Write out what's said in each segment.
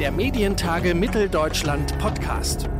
der Medientage Mitteldeutschland Podcast.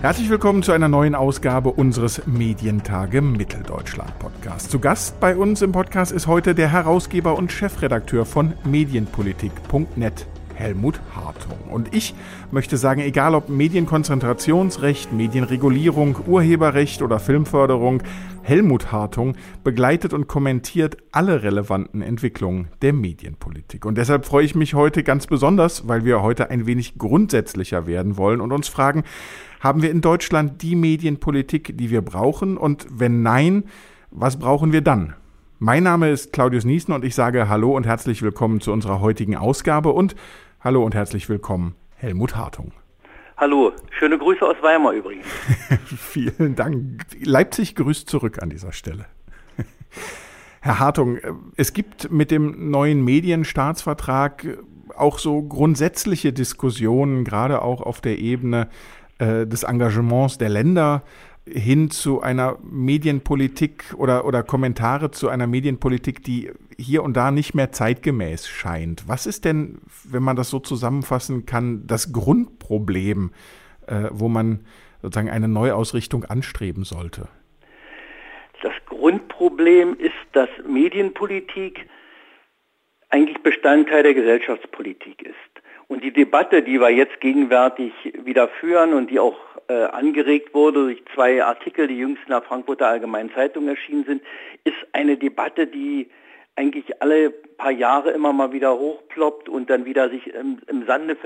Herzlich willkommen zu einer neuen Ausgabe unseres Medientage Mitteldeutschland Podcast. Zu Gast bei uns im Podcast ist heute der Herausgeber und Chefredakteur von Medienpolitik.net, Helmut Hartung. Und ich möchte sagen, egal ob Medienkonzentrationsrecht, Medienregulierung, Urheberrecht oder Filmförderung, Helmut Hartung begleitet und kommentiert alle relevanten Entwicklungen der Medienpolitik. Und deshalb freue ich mich heute ganz besonders, weil wir heute ein wenig grundsätzlicher werden wollen und uns fragen, haben wir in Deutschland die Medienpolitik, die wir brauchen? Und wenn nein, was brauchen wir dann? Mein Name ist Claudius Niesen und ich sage Hallo und herzlich willkommen zu unserer heutigen Ausgabe und Hallo und herzlich willkommen, Helmut Hartung. Hallo, schöne Grüße aus Weimar übrigens. Vielen Dank. Leipzig grüßt zurück an dieser Stelle. Herr Hartung, es gibt mit dem neuen Medienstaatsvertrag auch so grundsätzliche Diskussionen, gerade auch auf der Ebene äh, des Engagements der Länder hin zu einer Medienpolitik oder, oder Kommentare zu einer Medienpolitik, die hier und da nicht mehr zeitgemäß scheint. Was ist denn, wenn man das so zusammenfassen kann, das Grundproblem, äh, wo man sozusagen eine Neuausrichtung anstreben sollte? Das Grundproblem ist, dass Medienpolitik eigentlich Bestandteil der Gesellschaftspolitik ist. Und die Debatte, die wir jetzt gegenwärtig wieder führen und die auch äh, angeregt wurde durch zwei Artikel, die jüngst in der Frankfurter Allgemeinen Zeitung erschienen sind, ist eine Debatte, die eigentlich alle paar Jahre immer mal wieder hochploppt und dann wieder sich im, im Sande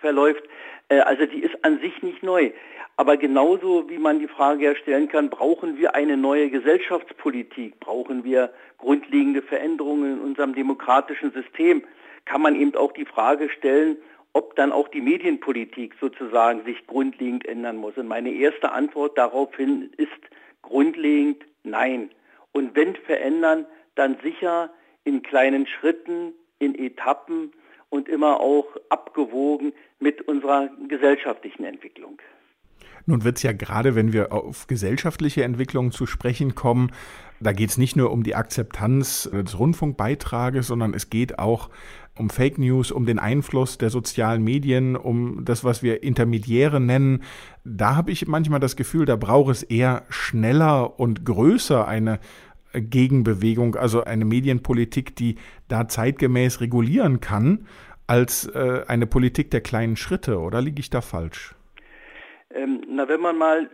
verläuft. Äh, also die ist an sich nicht neu. Aber genauso wie man die Frage ja stellen kann, brauchen wir eine neue Gesellschaftspolitik, brauchen wir grundlegende Veränderungen in unserem demokratischen System, kann man eben auch die Frage stellen, ob dann auch die Medienpolitik sozusagen sich grundlegend ändern muss. Und meine erste Antwort daraufhin ist grundlegend nein. Und wenn verändern, dann sicher in kleinen Schritten, in Etappen und immer auch abgewogen mit unserer gesellschaftlichen Entwicklung. Nun wird es ja gerade, wenn wir auf gesellschaftliche Entwicklungen zu sprechen kommen, da geht es nicht nur um die Akzeptanz des Rundfunkbeitrages, sondern es geht auch um Fake News, um den Einfluss der sozialen Medien, um das, was wir Intermediäre nennen. Da habe ich manchmal das Gefühl, da braucht es eher schneller und größer eine Gegenbewegung, also eine Medienpolitik, die da zeitgemäß regulieren kann, als äh, eine Politik der kleinen Schritte. Oder liege ich da falsch? Na, wenn man mal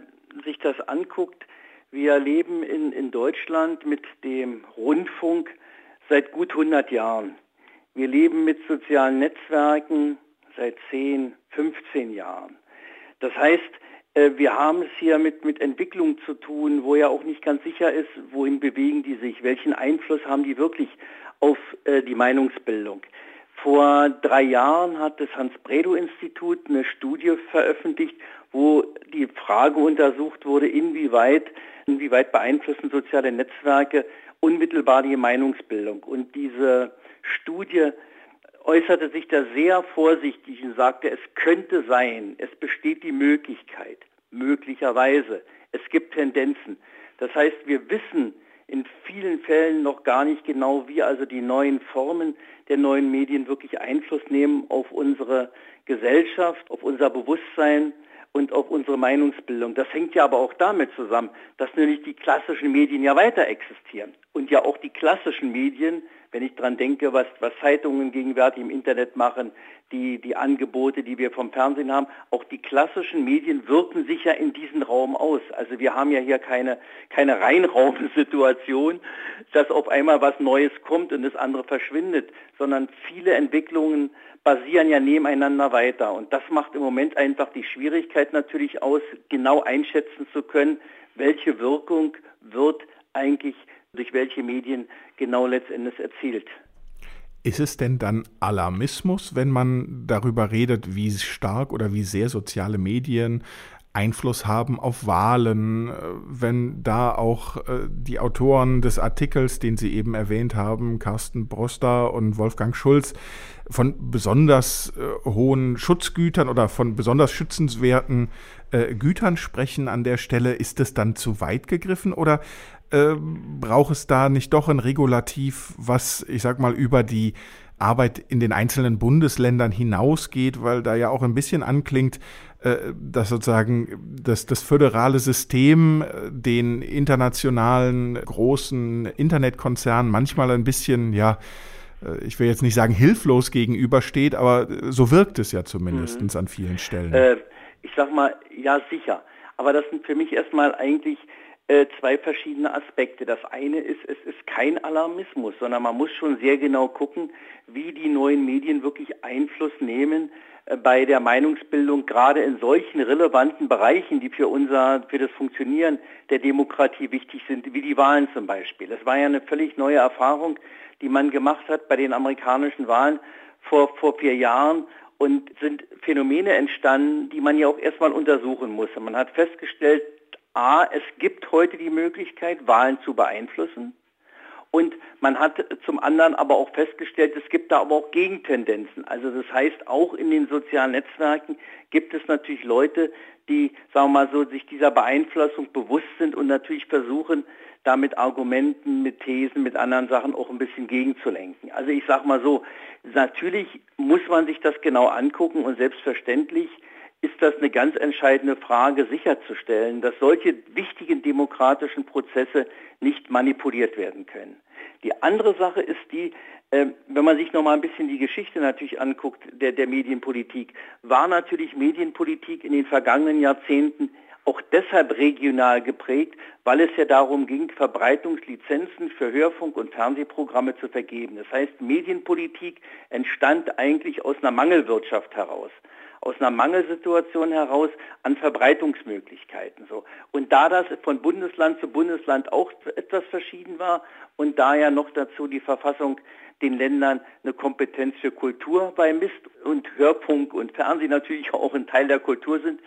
sich das anguckt, wir leben in, in Deutschland mit dem Rundfunk seit gut 100 Jahren. Wir leben mit sozialen Netzwerken seit 10, 15 Jahren. Das heißt, äh, wir haben es hier mit, mit Entwicklung zu tun, wo ja auch nicht ganz sicher ist, wohin bewegen die sich, welchen Einfluss haben die wirklich auf äh, die Meinungsbildung. Vor drei Jahren hat das Hans-Bredow-Institut eine Studie veröffentlicht, wo die Frage untersucht wurde, inwieweit, inwieweit beeinflussen soziale Netzwerke unmittelbar die Meinungsbildung. Und diese Studie äußerte sich da sehr vorsichtig und sagte, es könnte sein, es besteht die Möglichkeit, möglicherweise, es gibt Tendenzen. Das heißt, wir wissen in vielen Fällen noch gar nicht genau, wie also die neuen Formen der neuen Medien wirklich Einfluss nehmen auf unsere Gesellschaft, auf unser Bewusstsein und auf unsere Meinungsbildung. Das hängt ja aber auch damit zusammen, dass nämlich die klassischen Medien ja weiter existieren und ja auch die klassischen Medien wenn ich dran denke, was, was Zeitungen gegenwärtig im Internet machen, die, die Angebote, die wir vom Fernsehen haben, auch die klassischen Medien wirken sich ja in diesen Raum aus. Also wir haben ja hier keine, keine Reinraumsituation, dass auf einmal was Neues kommt und das andere verschwindet, sondern viele Entwicklungen basieren ja nebeneinander weiter. Und das macht im Moment einfach die Schwierigkeit natürlich aus, genau einschätzen zu können, welche Wirkung wird eigentlich durch welche Medien genau letztendlich erzielt. Ist es denn dann Alarmismus, wenn man darüber redet, wie stark oder wie sehr soziale Medien Einfluss haben auf Wahlen, äh, wenn da auch äh, die Autoren des Artikels, den Sie eben erwähnt haben, Carsten Broster und Wolfgang Schulz, von besonders äh, hohen Schutzgütern oder von besonders schützenswerten Gütern sprechen an der Stelle, ist es dann zu weit gegriffen oder braucht es da nicht doch ein Regulativ, was, ich sag mal, über die Arbeit in den einzelnen Bundesländern hinausgeht, weil da ja auch ein bisschen anklingt, dass sozusagen das, das föderale System äh, den internationalen großen Internetkonzernen manchmal ein bisschen, ja, äh, ich will jetzt nicht sagen hilflos gegenübersteht, aber so wirkt es ja zumindest mhm. an vielen Stellen. Äh, ich sag mal, ja sicher. Aber das sind für mich erstmal eigentlich äh, zwei verschiedene Aspekte. Das eine ist, es ist kein Alarmismus, sondern man muss schon sehr genau gucken, wie die neuen Medien wirklich Einfluss nehmen äh, bei der Meinungsbildung, gerade in solchen relevanten Bereichen, die für unser, für das Funktionieren der Demokratie wichtig sind, wie die Wahlen zum Beispiel. Das war ja eine völlig neue Erfahrung, die man gemacht hat bei den amerikanischen Wahlen vor, vor vier Jahren und sind Phänomene entstanden, die man ja auch erstmal untersuchen musste. Man hat festgestellt, a, es gibt heute die Möglichkeit, Wahlen zu beeinflussen. Und man hat zum anderen aber auch festgestellt, es gibt da aber auch Gegentendenzen. Also das heißt, auch in den sozialen Netzwerken gibt es natürlich Leute, die, sagen wir mal so, sich dieser Beeinflussung bewusst sind und natürlich versuchen, da mit Argumenten, mit Thesen, mit anderen Sachen auch ein bisschen gegenzulenken. Also ich sage mal so, natürlich muss man sich das genau angucken und selbstverständlich ist das eine ganz entscheidende Frage sicherzustellen, dass solche wichtigen demokratischen Prozesse nicht manipuliert werden können. Die andere Sache ist die, äh, wenn man sich noch mal ein bisschen die Geschichte natürlich anguckt der, der Medienpolitik, war natürlich Medienpolitik in den vergangenen Jahrzehnten auch deshalb regional geprägt, weil es ja darum ging, Verbreitungslizenzen für Hörfunk- und Fernsehprogramme zu vergeben. Das heißt, Medienpolitik entstand eigentlich aus einer Mangelwirtschaft heraus aus einer Mangelsituation heraus an Verbreitungsmöglichkeiten. So. Und da das von Bundesland zu Bundesland auch etwas verschieden war und da ja noch dazu die Verfassung den Ländern eine Kompetenz für Kultur beimisst und Hörfunk und Fernsehen natürlich auch ein Teil der Kultur sind,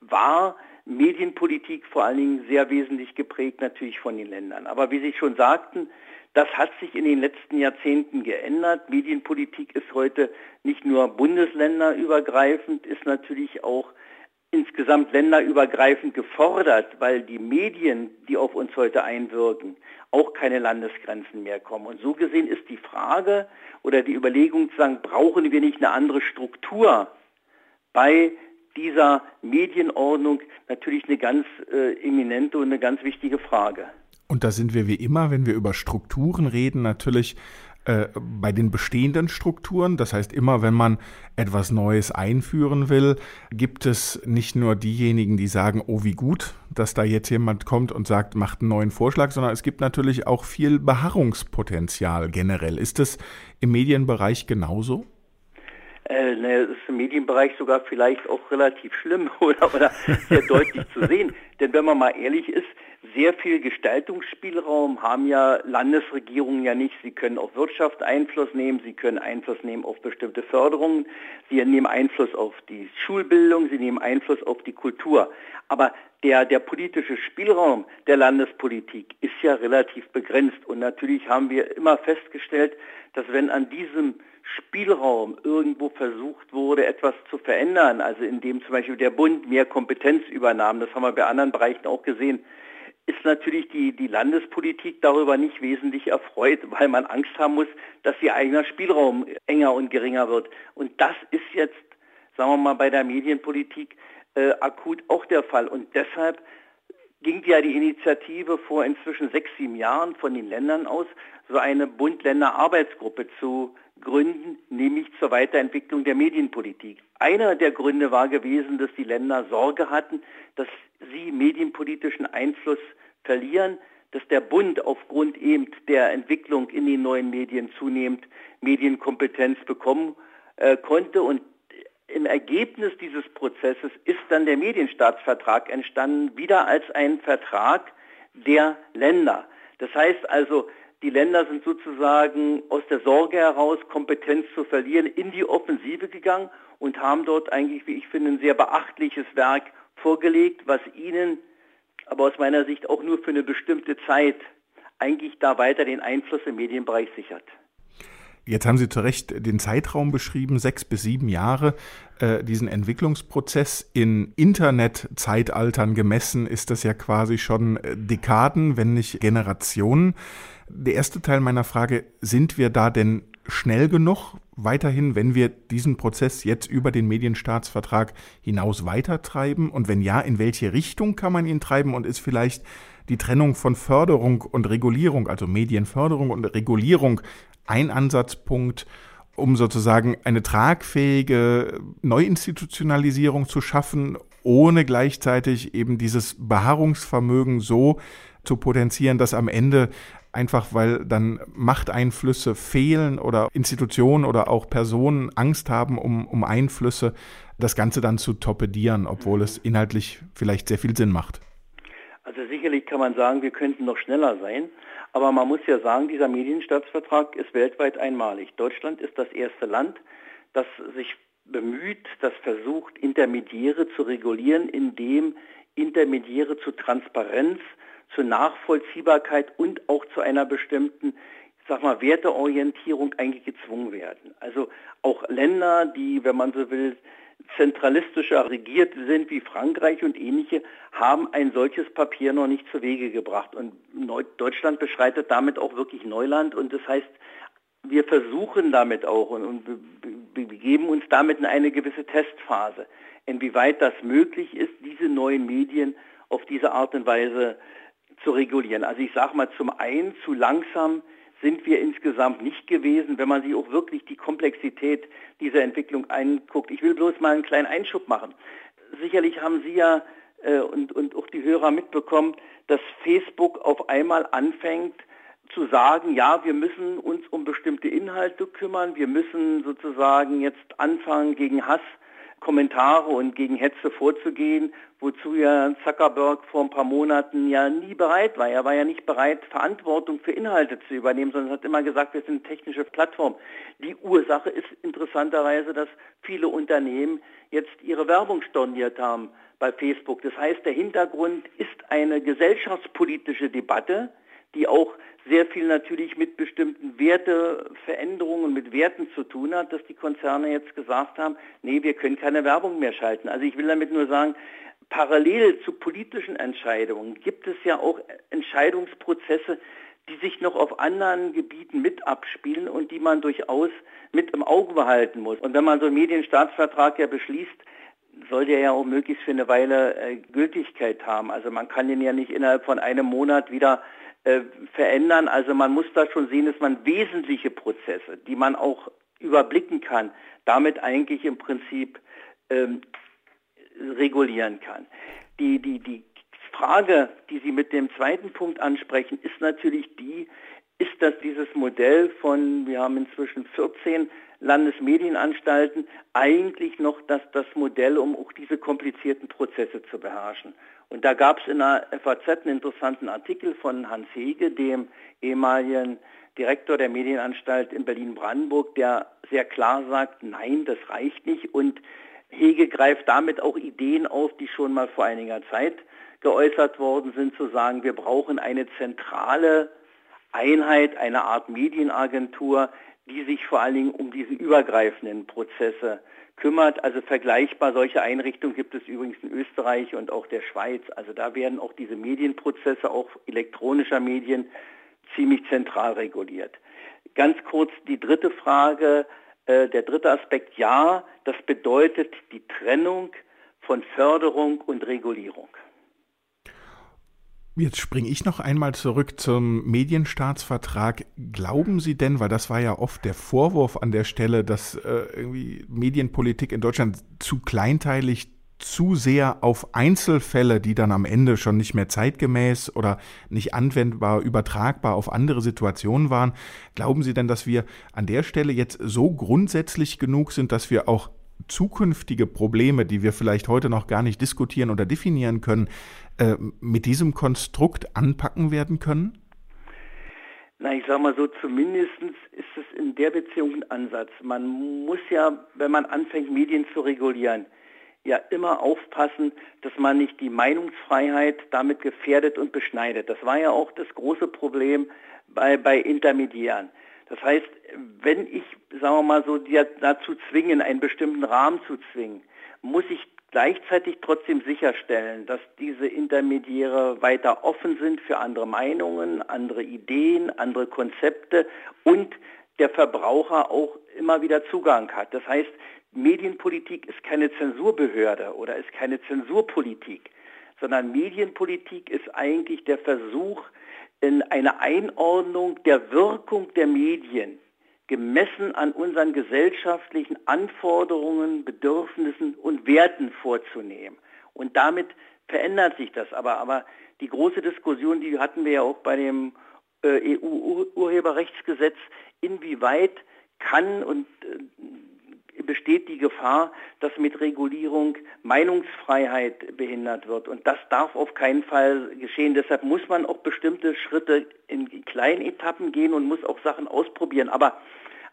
war Medienpolitik vor allen Dingen sehr wesentlich geprägt natürlich von den Ländern. Aber wie Sie schon sagten, das hat sich in den letzten Jahrzehnten geändert. Medienpolitik ist heute nicht nur bundesländerübergreifend, ist natürlich auch insgesamt länderübergreifend gefordert, weil die Medien, die auf uns heute einwirken, auch keine Landesgrenzen mehr kommen. Und so gesehen ist die Frage oder die Überlegung zu sagen, brauchen wir nicht eine andere Struktur bei dieser Medienordnung natürlich eine ganz äh, eminente und eine ganz wichtige Frage. Und da sind wir wie immer, wenn wir über Strukturen reden, natürlich äh, bei den bestehenden Strukturen. Das heißt, immer wenn man etwas Neues einführen will, gibt es nicht nur diejenigen, die sagen, oh wie gut, dass da jetzt jemand kommt und sagt, macht einen neuen Vorschlag, sondern es gibt natürlich auch viel Beharrungspotenzial generell. Ist das im Medienbereich genauso? Äh, ne, ist im Medienbereich sogar vielleicht auch relativ schlimm oder, oder sehr deutlich zu sehen. Denn wenn man mal ehrlich ist, sehr viel Gestaltungsspielraum haben ja Landesregierungen ja nicht. Sie können auf Wirtschaft Einfluss nehmen, sie können Einfluss nehmen auf bestimmte Förderungen, sie nehmen Einfluss auf die Schulbildung, sie nehmen Einfluss auf die Kultur. Aber der, der politische Spielraum der Landespolitik ist ja relativ begrenzt. Und natürlich haben wir immer festgestellt, dass wenn an diesem Spielraum irgendwo versucht wurde, etwas zu verändern, also indem zum Beispiel der Bund mehr Kompetenz übernahm, das haben wir bei anderen Bereichen auch gesehen, ist natürlich die, die Landespolitik darüber nicht wesentlich erfreut, weil man Angst haben muss, dass ihr eigener Spielraum enger und geringer wird. Und das ist jetzt, sagen wir mal, bei der Medienpolitik äh, akut auch der Fall. Und deshalb ging ja die Initiative vor inzwischen sechs, sieben Jahren von den Ländern aus, so eine Bund-Länder-Arbeitsgruppe zu gründen, nämlich zur Weiterentwicklung der Medienpolitik. Einer der Gründe war gewesen, dass die Länder Sorge hatten, dass sie medienpolitischen Einfluss verlieren, dass der Bund aufgrund eben der Entwicklung in den neuen Medien zunehmend Medienkompetenz bekommen äh, konnte. Und im Ergebnis dieses Prozesses ist dann der Medienstaatsvertrag entstanden, wieder als ein Vertrag der Länder. Das heißt also, die Länder sind sozusagen aus der Sorge heraus, Kompetenz zu verlieren, in die Offensive gegangen und haben dort eigentlich, wie ich finde, ein sehr beachtliches Werk vorgelegt, was ihnen aber aus meiner Sicht auch nur für eine bestimmte Zeit eigentlich da weiter den Einfluss im Medienbereich sichert. Jetzt haben Sie zu Recht den Zeitraum beschrieben, sechs bis sieben Jahre. Äh, diesen Entwicklungsprozess in Internetzeitaltern gemessen ist das ja quasi schon äh, Dekaden, wenn nicht Generationen. Der erste Teil meiner Frage, sind wir da denn schnell genug? weiterhin, wenn wir diesen Prozess jetzt über den Medienstaatsvertrag hinaus weitertreiben? Und wenn ja, in welche Richtung kann man ihn treiben? Und ist vielleicht die Trennung von Förderung und Regulierung, also Medienförderung und Regulierung, ein Ansatzpunkt, um sozusagen eine tragfähige Neuinstitutionalisierung zu schaffen, ohne gleichzeitig eben dieses Beharrungsvermögen so zu potenzieren, dass am Ende einfach weil dann Machteinflüsse fehlen oder Institutionen oder auch Personen Angst haben um, um Einflüsse, das Ganze dann zu torpedieren, obwohl es inhaltlich vielleicht sehr viel Sinn macht. Also sicherlich kann man sagen, wir könnten noch schneller sein, aber man muss ja sagen, dieser Medienstaatsvertrag ist weltweit einmalig. Deutschland ist das erste Land, das sich bemüht, das versucht, Intermediäre zu regulieren, indem Intermediäre zu Transparenz, zur Nachvollziehbarkeit und auch zu einer bestimmten, sag mal, Werteorientierung eigentlich gezwungen werden. Also auch Länder, die, wenn man so will, zentralistischer regiert sind wie Frankreich und ähnliche, haben ein solches Papier noch nicht zu Wege gebracht. Und Deutschland beschreitet damit auch wirklich Neuland und das heißt, wir versuchen damit auch und, und begeben uns damit in eine gewisse Testphase, inwieweit das möglich ist, diese neuen Medien auf diese Art und Weise zu regulieren. Also ich sage mal, zum einen zu langsam sind wir insgesamt nicht gewesen, wenn man sich auch wirklich die Komplexität dieser Entwicklung anguckt. Ich will bloß mal einen kleinen Einschub machen. Sicherlich haben Sie ja äh, und, und auch die Hörer mitbekommen, dass Facebook auf einmal anfängt zu sagen, ja, wir müssen uns um bestimmte Inhalte kümmern, wir müssen sozusagen jetzt anfangen, gegen Hass Kommentare und gegen Hetze vorzugehen, wozu ja Zuckerberg vor ein paar Monaten ja nie bereit war. Er war ja nicht bereit, Verantwortung für Inhalte zu übernehmen, sondern hat immer gesagt, wir sind eine technische Plattform. Die Ursache ist interessanterweise, dass viele Unternehmen jetzt ihre Werbung storniert haben bei Facebook. Das heißt, der Hintergrund ist eine gesellschaftspolitische Debatte, die auch sehr viel natürlich mit bestimmten Werteveränderungen mit Werten zu tun hat, dass die Konzerne jetzt gesagt haben, nee, wir können keine Werbung mehr schalten. Also ich will damit nur sagen, parallel zu politischen Entscheidungen gibt es ja auch Entscheidungsprozesse, die sich noch auf anderen Gebieten mit abspielen und die man durchaus mit im Auge behalten muss. Und wenn man so einen Medienstaatsvertrag ja beschließt, soll der ja auch möglichst für eine Weile äh, Gültigkeit haben. Also man kann den ja nicht innerhalb von einem Monat wieder äh, verändern. Also man muss da schon sehen, dass man wesentliche Prozesse, die man auch überblicken kann, damit eigentlich im Prinzip ähm, regulieren kann. Die, die, die Frage, die Sie mit dem zweiten Punkt ansprechen, ist natürlich die, ist das dieses Modell von, wir haben inzwischen 14 Landesmedienanstalten, eigentlich noch das, das Modell, um auch diese komplizierten Prozesse zu beherrschen. Und da gab es in der FAZ einen interessanten Artikel von Hans Hege, dem ehemaligen Direktor der Medienanstalt in Berlin-Brandenburg, der sehr klar sagt, nein, das reicht nicht. Und Hege greift damit auch Ideen auf, die schon mal vor einiger Zeit geäußert worden sind, zu sagen, wir brauchen eine zentrale Einheit, eine Art Medienagentur, die sich vor allen Dingen um diese übergreifenden Prozesse kümmert. Also vergleichbar solche Einrichtungen gibt es übrigens in Österreich und auch der Schweiz. Also da werden auch diese Medienprozesse, auch elektronischer Medien, ziemlich zentral reguliert. Ganz kurz die dritte Frage, äh, der dritte Aspekt, ja, das bedeutet die Trennung von Förderung und Regulierung. Jetzt springe ich noch einmal zurück zum Medienstaatsvertrag. Glauben Sie denn, weil das war ja oft der Vorwurf an der Stelle, dass äh, irgendwie Medienpolitik in Deutschland zu kleinteilig, zu sehr auf Einzelfälle, die dann am Ende schon nicht mehr zeitgemäß oder nicht anwendbar, übertragbar auf andere Situationen waren. Glauben Sie denn, dass wir an der Stelle jetzt so grundsätzlich genug sind, dass wir auch zukünftige Probleme, die wir vielleicht heute noch gar nicht diskutieren oder definieren können, äh, mit diesem Konstrukt anpacken werden können? Na, ich sage mal so, zumindest ist es in der Beziehung ein Ansatz. Man muss ja, wenn man anfängt, Medien zu regulieren, ja immer aufpassen, dass man nicht die Meinungsfreiheit damit gefährdet und beschneidet. Das war ja auch das große Problem bei, bei Intermediären. Das heißt, wenn ich, sagen wir mal so, dazu zwingen, einen bestimmten Rahmen zu zwingen, muss ich gleichzeitig trotzdem sicherstellen, dass diese Intermediäre weiter offen sind für andere Meinungen, andere Ideen, andere Konzepte und der Verbraucher auch immer wieder Zugang hat. Das heißt, Medienpolitik ist keine Zensurbehörde oder ist keine Zensurpolitik, sondern Medienpolitik ist eigentlich der Versuch, in eine Einordnung der Wirkung der Medien gemessen an unseren gesellschaftlichen Anforderungen, Bedürfnissen und Werten vorzunehmen. Und damit verändert sich das. Aber, aber die große Diskussion, die hatten wir ja auch bei dem äh, EU-Urheberrechtsgesetz, inwieweit kann und äh, besteht die Gefahr, dass mit Regulierung Meinungsfreiheit behindert wird. Und das darf auf keinen Fall geschehen. Deshalb muss man auch bestimmte Schritte in kleinen Etappen gehen und muss auch Sachen ausprobieren. Aber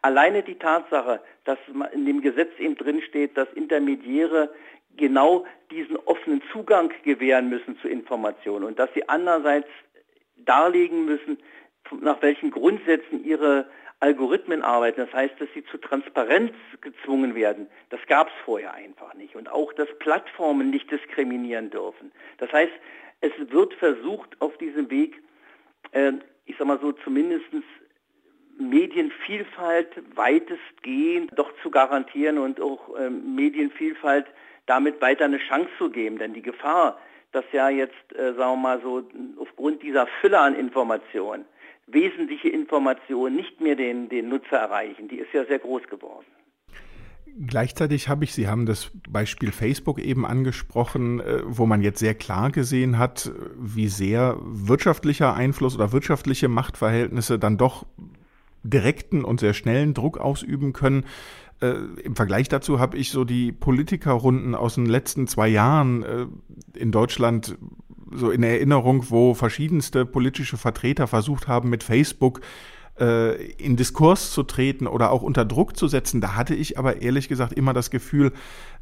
alleine die Tatsache, dass in dem Gesetz eben drinsteht, dass Intermediäre genau diesen offenen Zugang gewähren müssen zu Informationen und dass sie andererseits darlegen müssen, nach welchen Grundsätzen ihre Algorithmen arbeiten. Das heißt, dass sie zu Transparenz gezwungen werden. Das gab es vorher einfach nicht. Und auch, dass Plattformen nicht diskriminieren dürfen. Das heißt, es wird versucht, auf diesem Weg, äh, ich sag mal so, zumindest Medienvielfalt weitestgehend doch zu garantieren und auch äh, Medienvielfalt damit weiter eine Chance zu geben. Denn die Gefahr, dass ja jetzt, äh, sagen wir mal so, aufgrund dieser Fülle an Informationen wesentliche Informationen nicht mehr den, den Nutzer erreichen, die ist ja sehr groß geworden. Gleichzeitig habe ich, Sie haben das Beispiel Facebook eben angesprochen, äh, wo man jetzt sehr klar gesehen hat, wie sehr wirtschaftlicher Einfluss oder wirtschaftliche Machtverhältnisse dann doch direkten und sehr schnellen Druck ausüben können. Äh, Im Vergleich dazu habe ich so die Politikerrunden aus den letzten zwei Jahren äh, in Deutschland so in Erinnerung, wo verschiedenste politische Vertreter versucht haben, mit Facebook äh, in Diskurs zu treten oder auch unter Druck zu setzen. Da hatte ich aber ehrlich gesagt immer das Gefühl,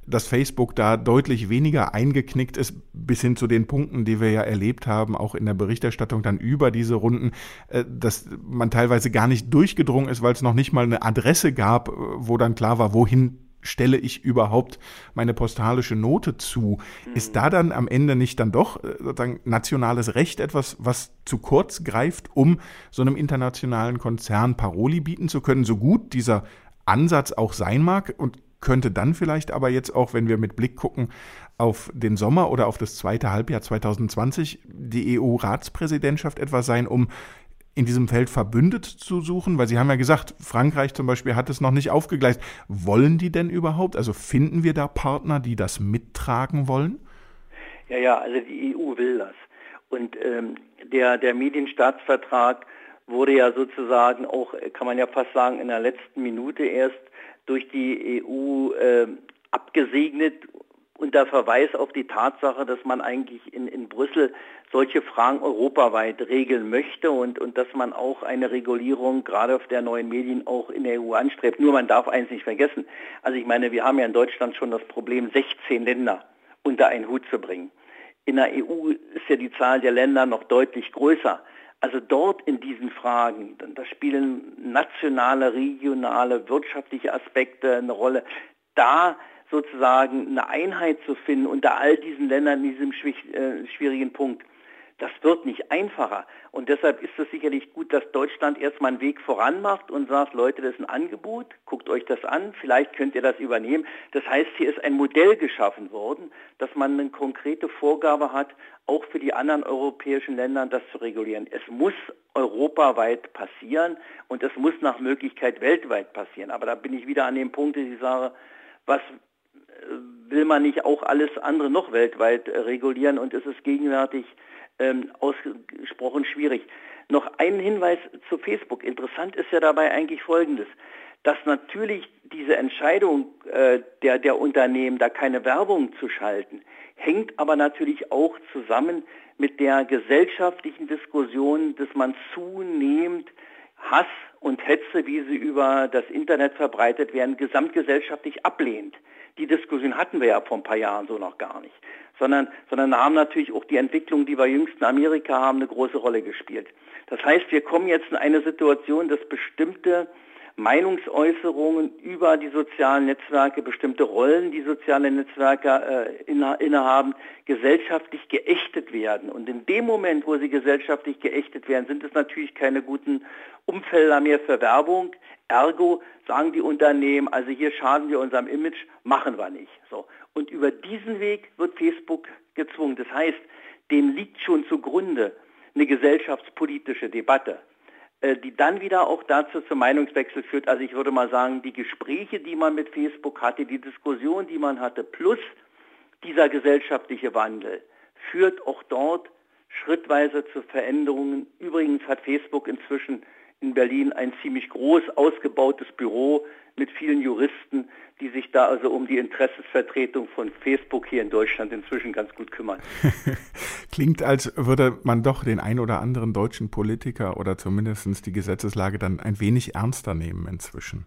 dass Facebook da deutlich weniger eingeknickt ist, bis hin zu den Punkten, die wir ja erlebt haben, auch in der Berichterstattung dann über diese Runden, äh, dass man teilweise gar nicht durchgedrungen ist, weil es noch nicht mal eine Adresse gab, äh, wo dann klar war, wohin stelle ich überhaupt meine postalische Note zu? Mhm. Ist da dann am Ende nicht dann doch äh, sozusagen nationales Recht etwas, was zu kurz greift, um so einem internationalen Konzern Paroli bieten zu können, so gut dieser Ansatz auch sein mag und könnte dann vielleicht aber jetzt auch, wenn wir mit Blick gucken auf den Sommer oder auf das zweite Halbjahr 2020, die EU-Ratspräsidentschaft etwas sein, um in diesem Feld Verbündete zu suchen? Weil Sie haben ja gesagt, Frankreich zum Beispiel hat es noch nicht aufgegleist. Wollen die denn überhaupt? Also finden wir da Partner, die das mittragen wollen? Ja, ja, also die EU will das. Und ähm, der, der Medienstaatsvertrag wurde ja sozusagen auch, kann man ja fast sagen, in der letzten Minute erst durch die EU äh, abgesegnet unter Verweis auf die Tatsache, dass man eigentlich in, in Brüssel solche Fragen europaweit regeln möchte und, und dass man auch eine Regulierung gerade auf der neuen Medien auch in der EU anstrebt. Nur man darf eins nicht vergessen. Also ich meine, wir haben ja in Deutschland schon das Problem, 16 Länder unter einen Hut zu bringen. In der EU ist ja die Zahl der Länder noch deutlich größer. Also dort in diesen Fragen, da spielen nationale, regionale, wirtschaftliche Aspekte eine Rolle. Da sozusagen eine Einheit zu finden unter all diesen Ländern in diesem äh, schwierigen Punkt. Das wird nicht einfacher. Und deshalb ist es sicherlich gut, dass Deutschland erstmal einen Weg voran macht und sagt, Leute, das ist ein Angebot, guckt euch das an, vielleicht könnt ihr das übernehmen. Das heißt, hier ist ein Modell geschaffen worden, dass man eine konkrete Vorgabe hat, auch für die anderen europäischen Länder das zu regulieren. Es muss europaweit passieren und es muss nach Möglichkeit weltweit passieren. Aber da bin ich wieder an dem Punkt, dass ich sage, was äh, will man nicht auch alles andere noch weltweit äh, regulieren und es ist gegenwärtig ähm, ausgesprochen schwierig. Noch ein Hinweis zu Facebook. Interessant ist ja dabei eigentlich Folgendes, dass natürlich diese Entscheidung äh, der, der Unternehmen, da keine Werbung zu schalten, hängt aber natürlich auch zusammen mit der gesellschaftlichen Diskussion, dass man zunehmend Hass und Hetze, wie sie über das Internet verbreitet werden, gesamtgesellschaftlich ablehnt. Die Diskussion hatten wir ja vor ein paar Jahren so noch gar nicht sondern, sondern haben natürlich auch die Entwicklung, die wir jüngst in Amerika haben, eine große Rolle gespielt. Das heißt, wir kommen jetzt in eine Situation, dass bestimmte Meinungsäußerungen über die sozialen Netzwerke, bestimmte Rollen, die soziale Netzwerke äh, innehaben, gesellschaftlich geächtet werden. Und in dem Moment, wo sie gesellschaftlich geächtet werden, sind es natürlich keine guten Umfelder mehr für Werbung. Ergo sagen die Unternehmen, also hier schaden wir unserem Image, machen wir nicht. So. Und über diesen Weg wird Facebook gezwungen. Das heißt, dem liegt schon zugrunde eine gesellschaftspolitische Debatte. Äh, die dann wieder auch dazu zum Meinungswechsel führt. Also ich würde mal sagen, die Gespräche, die man mit Facebook hatte, die Diskussion, die man hatte, plus dieser gesellschaftliche Wandel, führt auch dort schrittweise zu Veränderungen. Übrigens hat Facebook inzwischen in Berlin ein ziemlich groß ausgebautes Büro mit vielen Juristen, die sich da also um die Interessensvertretung von Facebook hier in Deutschland inzwischen ganz gut kümmern. Klingt, als würde man doch den ein oder anderen deutschen Politiker oder zumindest die Gesetzeslage dann ein wenig ernster nehmen inzwischen.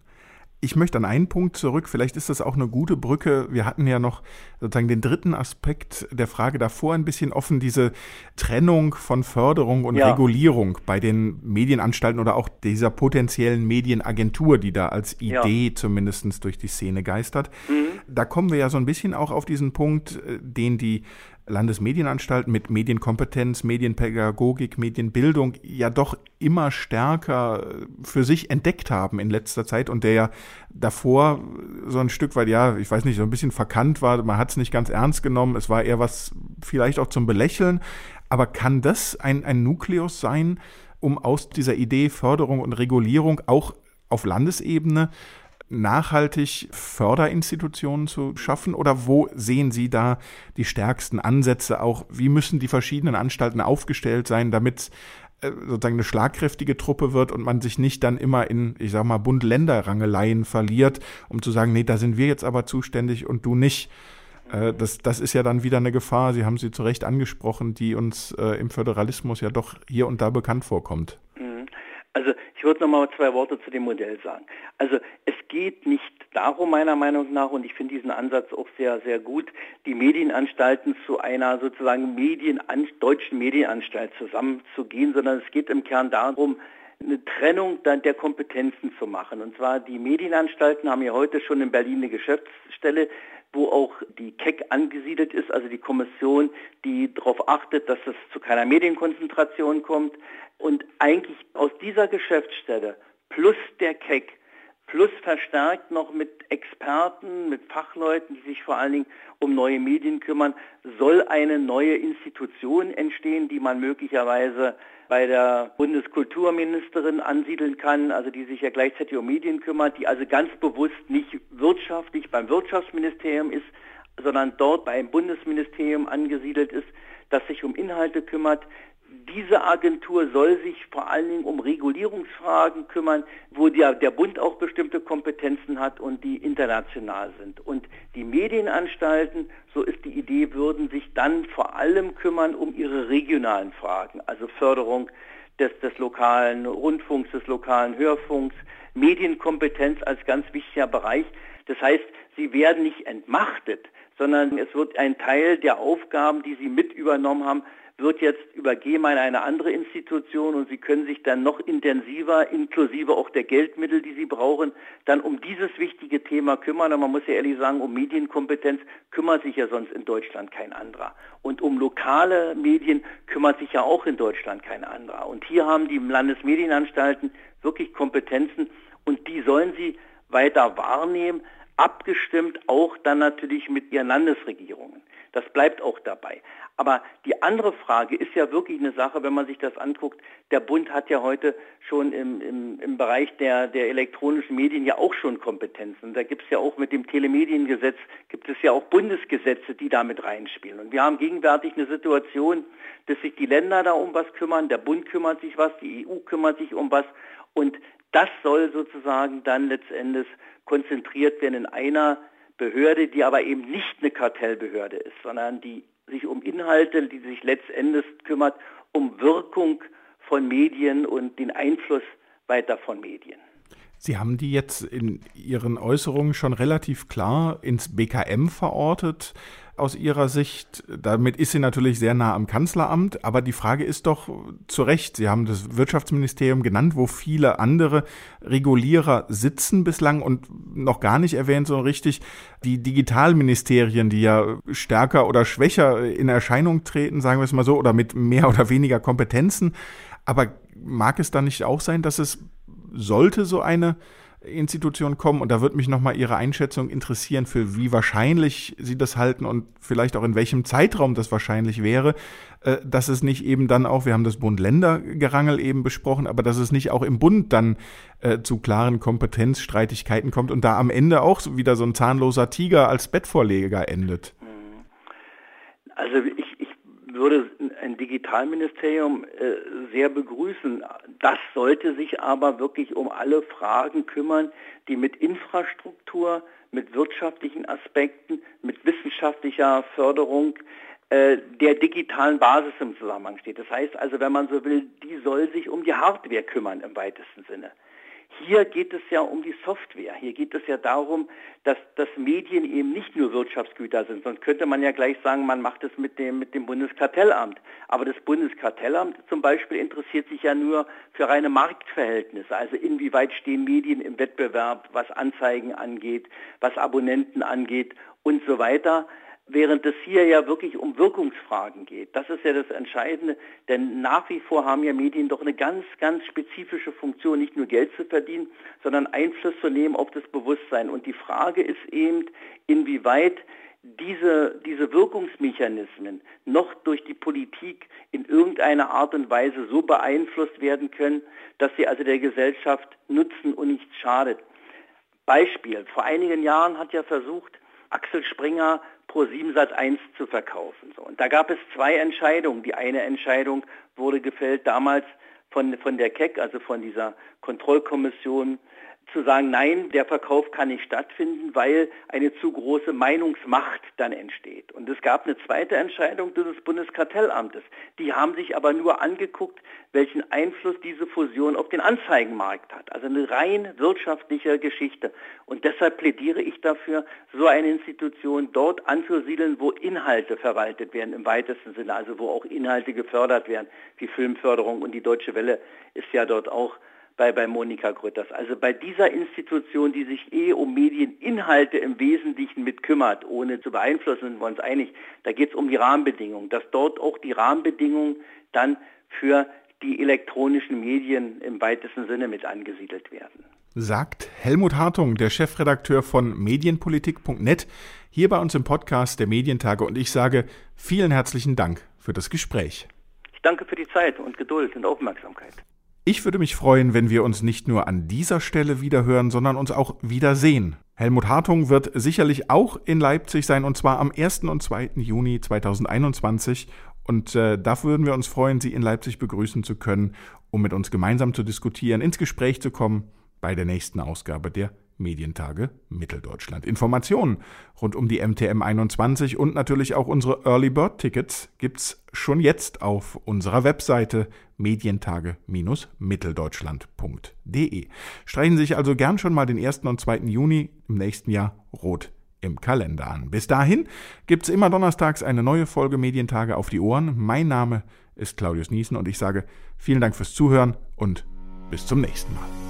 Ich möchte an einen Punkt zurück, vielleicht ist das auch eine gute Brücke. Wir hatten ja noch sozusagen den dritten Aspekt der Frage davor ein bisschen offen, diese Trennung von Förderung und ja. Regulierung bei den Medienanstalten oder auch dieser potenziellen Medienagentur, die da als Idee ja. zumindest durch die Szene geistert. Mhm. Da kommen wir ja so ein bisschen auch auf diesen Punkt, äh, den die Landesmedienanstalten mit Medienkompetenz, Medienpädagogik, Medienbildung ja doch immer stärker für sich entdeckt haben in letzter Zeit und der ja davor so ein Stück weit, ja, ich weiß nicht, so ein bisschen verkannt war, man hat es nicht ganz ernst genommen, es war eher was vielleicht auch zum Belächeln, aber kann das ein, ein Nukleus sein, um aus dieser Idee Förderung und Regulierung auch auf Landesebene nachhaltig Förderinstitutionen zu schaffen? Oder wo sehen Sie da die stärksten Ansätze? Auch wie müssen die verschiedenen Anstalten aufgestellt sein, damit äh, sozusagen eine schlagkräftige Truppe wird und man sich nicht dann immer in, ich sag mal, Bund-Länder-Rangeleien verliert, um zu sagen, nee, da sind wir jetzt aber zuständig und du nicht. Äh, das, das ist ja dann wieder eine Gefahr, Sie haben sie zu Recht angesprochen, die uns äh, im Föderalismus ja doch hier und da bekannt vorkommt. Also ich würde noch mal zwei Worte zu dem Modell sagen. Also es geht nicht darum, meiner Meinung nach, und ich finde diesen Ansatz auch sehr, sehr gut, die Medienanstalten zu einer sozusagen Medienan deutschen Medienanstalt zusammenzugehen, sondern es geht im Kern darum, eine Trennung der Kompetenzen zu machen. Und zwar die Medienanstalten haben ja heute schon in Berlin eine Geschäftsstelle, wo auch die KEC angesiedelt ist, also die Kommission, die darauf achtet, dass es zu keiner Medienkonzentration kommt. Und eigentlich aus dieser Geschäftsstelle plus der KEC plus verstärkt noch mit Experten, mit Fachleuten, die sich vor allen Dingen um neue Medien kümmern, soll eine neue Institution entstehen, die man möglicherweise bei der Bundeskulturministerin ansiedeln kann, also die sich ja gleichzeitig um Medien kümmert, die also ganz bewusst nicht wirtschaftlich beim Wirtschaftsministerium ist, sondern dort beim Bundesministerium angesiedelt ist, das sich um Inhalte kümmert, diese Agentur soll sich vor allen Dingen um Regulierungsfragen kümmern, wo der, der Bund auch bestimmte Kompetenzen hat und die international sind. Und die Medienanstalten, so ist die Idee, würden sich dann vor allem kümmern um ihre regionalen Fragen, also Förderung des, des lokalen Rundfunks, des lokalen Hörfunks, Medienkompetenz als ganz wichtiger Bereich. Das heißt, sie werden nicht entmachtet, sondern es wird ein Teil der Aufgaben, die sie mit übernommen haben, wird jetzt übergeben an eine andere Institution und Sie können sich dann noch intensiver, inklusive auch der Geldmittel, die Sie brauchen, dann um dieses wichtige Thema kümmern. Und man muss ja ehrlich sagen, um Medienkompetenz kümmert sich ja sonst in Deutschland kein anderer. Und um lokale Medien kümmert sich ja auch in Deutschland kein anderer. Und hier haben die Landesmedienanstalten wirklich Kompetenzen und die sollen sie weiter wahrnehmen, abgestimmt auch dann natürlich mit ihren Landesregierungen. Das bleibt auch dabei. Aber die andere Frage ist ja wirklich eine Sache, wenn man sich das anguckt. Der Bund hat ja heute schon im, im, im Bereich der, der elektronischen Medien ja auch schon Kompetenzen. Da gibt es ja auch mit dem Telemediengesetz, gibt es ja auch Bundesgesetze, die damit reinspielen. Und wir haben gegenwärtig eine Situation, dass sich die Länder da um was kümmern, der Bund kümmert sich was, die EU kümmert sich um was. Und das soll sozusagen dann letztendlich konzentriert werden in einer Behörde, die aber eben nicht eine Kartellbehörde ist, sondern die sich um Inhalte, die sich letztendlich kümmert, um Wirkung von Medien und den Einfluss weiter von Medien. Sie haben die jetzt in Ihren Äußerungen schon relativ klar ins BKM verortet aus Ihrer Sicht. Damit ist sie natürlich sehr nah am Kanzleramt, aber die Frage ist doch zu Recht, Sie haben das Wirtschaftsministerium genannt, wo viele andere Regulierer sitzen bislang und noch gar nicht erwähnt so richtig die Digitalministerien, die ja stärker oder schwächer in Erscheinung treten, sagen wir es mal so, oder mit mehr oder weniger Kompetenzen. Aber mag es dann nicht auch sein, dass es sollte so eine Institution kommen. Und da würde mich nochmal Ihre Einschätzung interessieren, für wie wahrscheinlich Sie das halten und vielleicht auch in welchem Zeitraum das wahrscheinlich wäre, äh, dass es nicht eben dann auch, wir haben das Bund-Länder-Gerangel eben besprochen, aber dass es nicht auch im Bund dann äh, zu klaren Kompetenzstreitigkeiten kommt und da am Ende auch wieder so ein zahnloser Tiger als Bettvorleger endet. Also würde ein Digitalministerium äh, sehr begrüßen. Das sollte sich aber wirklich um alle Fragen kümmern, die mit Infrastruktur, mit wirtschaftlichen Aspekten, mit wissenschaftlicher Förderung äh, der digitalen Basis im Zusammenhang steht. Das heißt also, wenn man so will, die soll sich um die Hardware kümmern im weitesten Sinne. Hier geht es ja um die Software. Hier geht es ja darum, dass, dass Medien eben nicht nur Wirtschaftsgüter sind. Sonst könnte man ja gleich sagen, man macht es mit dem, mit dem Bundeskartellamt. Aber das Bundeskartellamt zum Beispiel interessiert sich ja nur für reine Marktverhältnisse. Also inwieweit stehen Medien im Wettbewerb, was Anzeigen angeht, was Abonnenten angeht und so weiter während es hier ja wirklich um Wirkungsfragen geht. Das ist ja das Entscheidende, denn nach wie vor haben ja Medien doch eine ganz, ganz spezifische Funktion, nicht nur Geld zu verdienen, sondern Einfluss zu nehmen auf das Bewusstsein. Und die Frage ist eben, inwieweit diese, diese Wirkungsmechanismen noch durch die Politik in irgendeiner Art und Weise so beeinflusst werden können, dass sie also der Gesellschaft nutzen und nichts schadet. Beispiel. Vor einigen Jahren hat ja versucht, Axel Springer Pro7 Sat 1 zu verkaufen. So. Und da gab es zwei Entscheidungen. Die eine Entscheidung wurde gefällt damals von, von der KEC, also von dieser Kontrollkommission zu sagen, nein, der Verkauf kann nicht stattfinden, weil eine zu große Meinungsmacht dann entsteht. Und es gab eine zweite Entscheidung des Bundeskartellamtes. Die haben sich aber nur angeguckt, welchen Einfluss diese Fusion auf den Anzeigenmarkt hat. Also eine rein wirtschaftliche Geschichte. Und deshalb plädiere ich dafür, so eine Institution dort anzusiedeln, wo Inhalte verwaltet werden im weitesten Sinne, also wo auch Inhalte gefördert werden, wie Filmförderung und die Deutsche Welle ist ja dort auch bei, bei Monika Grütters. Also bei dieser Institution, die sich eh um Medieninhalte im Wesentlichen mit kümmert, ohne zu beeinflussen, sind wir uns einig, da geht es um die Rahmenbedingungen, dass dort auch die Rahmenbedingungen dann für die elektronischen Medien im weitesten Sinne mit angesiedelt werden. Sagt Helmut Hartung, der Chefredakteur von medienpolitik.net, hier bei uns im Podcast der Medientage und ich sage vielen herzlichen Dank für das Gespräch. Ich danke für die Zeit und Geduld und Aufmerksamkeit. Ich würde mich freuen, wenn wir uns nicht nur an dieser Stelle wiederhören, sondern uns auch wiedersehen. Helmut Hartung wird sicherlich auch in Leipzig sein, und zwar am 1. und 2. Juni 2021. Und äh, dafür würden wir uns freuen, Sie in Leipzig begrüßen zu können, um mit uns gemeinsam zu diskutieren, ins Gespräch zu kommen bei der nächsten Ausgabe der Medientage Mitteldeutschland. Informationen rund um die MTM 21 und natürlich auch unsere Early Bird Tickets gibt's schon jetzt auf unserer Webseite medientage-mitteldeutschland.de. Streichen Sie sich also gern schon mal den 1. und 2. Juni im nächsten Jahr rot im Kalender an. Bis dahin gibt's immer donnerstags eine neue Folge Medientage auf die Ohren. Mein Name ist Claudius Niesen und ich sage vielen Dank fürs Zuhören und bis zum nächsten Mal